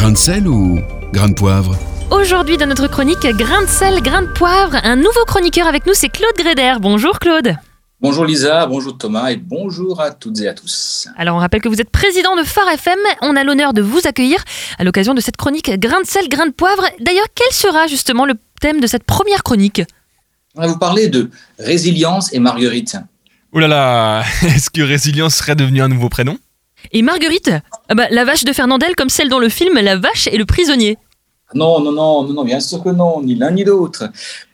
Grain de sel ou grain de poivre Aujourd'hui, dans notre chronique Grain de sel, grain de poivre, un nouveau chroniqueur avec nous, c'est Claude Gréder. Bonjour Claude. Bonjour Lisa, bonjour Thomas et bonjour à toutes et à tous. Alors on rappelle que vous êtes président de Phare FM, on a l'honneur de vous accueillir à l'occasion de cette chronique Grain de sel, grain de poivre. D'ailleurs, quel sera justement le thème de cette première chronique? On va vous parler de résilience et Marguerite. Oh là là, est-ce que Résilience serait devenu un nouveau prénom? Et Marguerite Ah bah, La vache de Fernandel comme celle dans le film La vache et le prisonnier. Non, non, non, non, non, bien sûr que non, ni l'un ni l'autre.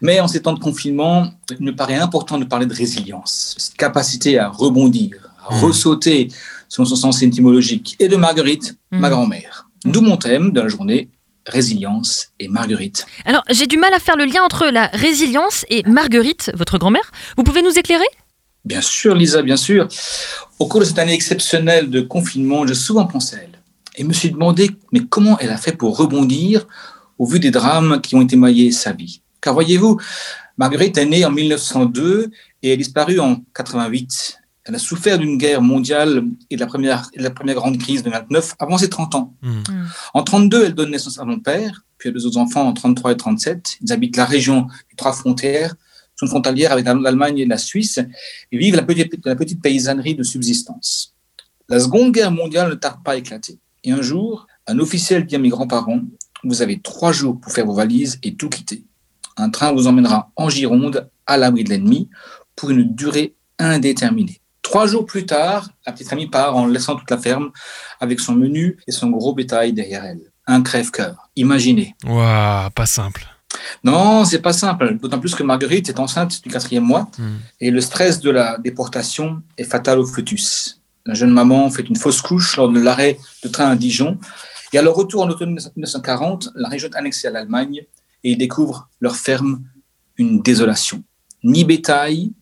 Mais en ces temps de confinement, il me paraît important de parler de résilience, cette capacité à rebondir, à Mmh. ressauter selon son sens étymologique, et de Marguerite, ma Mmh. grand-mère. D'où mon thème de la journée, résilience et Marguerite. Alors j'ai du mal à faire le lien entre la résilience et Marguerite, votre grand-mère. Vous pouvez nous éclairer? Bien sûr, Lisa, bien sûr. Au cours de cette année exceptionnelle de confinement, j'ai souvent pensé à elle et me suis demandé mais comment elle a fait pour rebondir au vu des drames qui ont émaillé sa vie? Car voyez-vous, Marguerite est née en 1902 et elle est disparue en 88. Elle a souffert d'une guerre mondiale et de la première, de la première grande crise de 29 avant ses 30 ans. Hmm. En 32, elle donne naissance à mon père, puis à deux autres enfants en 33 et 37. Ils habitent la région des trois frontières, sont frontalières avec l'Allemagne et la Suisse, et vivent la petite, la petite paysannerie de subsistance. La Seconde Guerre mondiale ne tarde pas à éclater. Et un jour, un officiel dit à mes grands-parents, vous avez trois jours pour faire vos valises et tout quitter. Un train vous emmènera en Gironde, à l'abri de l'ennemi, pour une durée indéterminée. Trois jours plus tard, la petite amie part en laissant toute la ferme avec son menu et son gros bétail derrière elle. Un crève-cœur. Imaginez. Waouh, pas simple. Non, c'est pas simple. D'autant plus que Marguerite est enceinte du quatrième mois Hmm. et le stress de la déportation est fatal au fœtus. La jeune maman fait une fausse couche lors de l'arrêt de train à Dijon. Et à leur retour en automne 1940, la région est annexée à l'Allemagne et ils découvrent leur ferme une désolation. Ni bétail,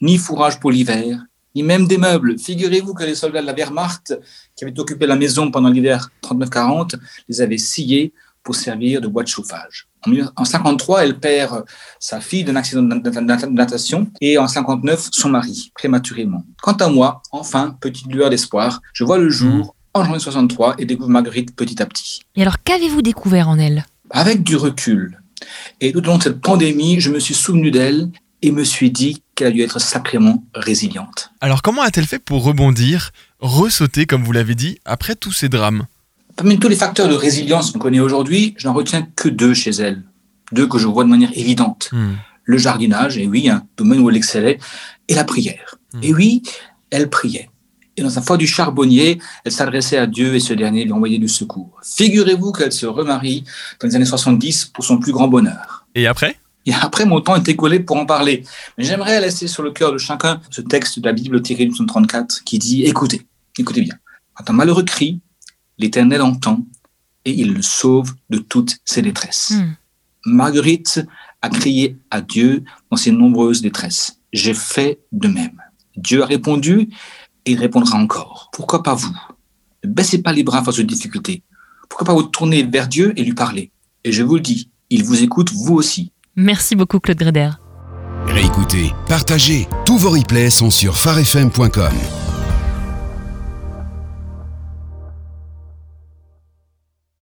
ni fourrage pour l'hiver, ni même des meubles. Figurez-vous que les soldats de la Wehrmacht qui avaient occupé la maison pendant l'hiver 39-40 les avaient sciés pour servir de bois de chauffage. En 1953, elle perd sa fille d'un accident de nat- de natation et en 59, son mari, prématurément. Quant à moi, enfin, petite lueur d'espoir, je vois le jour en janvier 63 et découvre Marguerite petit à petit. Et alors qu'avez-vous découvert en elle? Avec du recul et tout au long de cette pandémie, je me suis souvenu d'elle et me suis dit qu'elle a dû être sacrément résiliente. Alors comment a-t-elle fait pour rebondir, ressauter, comme vous l'avez dit, après tous ces drames? Parmi tous les facteurs de résilience qu'on connaît aujourd'hui, je n'en retiens que deux chez elle. Deux que je vois de manière évidente. Hmm. Le jardinage, et oui, un domaine où elle excellait, et la prière. Hmm. Et oui, elle priait. Et dans sa foi du charbonnier, elle s'adressait à Dieu et ce dernier lui envoyait du secours. Figurez-vous qu'elle se remarie dans les années 70 pour son plus grand bonheur. Et après? Et après, mon temps est écoulé pour en parler. Mais j'aimerais laisser sur le cœur de chacun ce texte de la Bible tiré du psaume 34 qui dit, écoutez, écoutez bien. Quand un malheureux crie, l'Éternel entend et il le sauve de toutes ses détresses. Hmm. Marguerite a crié à Dieu dans ses nombreuses détresses. J'ai fait de même. Dieu a répondu et il répondra encore. Pourquoi pas vous? Ne baissez pas les bras face aux difficultés. Pourquoi pas vous tourner vers Dieu et lui parler? Et je vous le dis, il vous écoute vous aussi. Merci beaucoup Claude Gréder. Réécoutez, partagez. Tous vos replays sont sur farfm.com.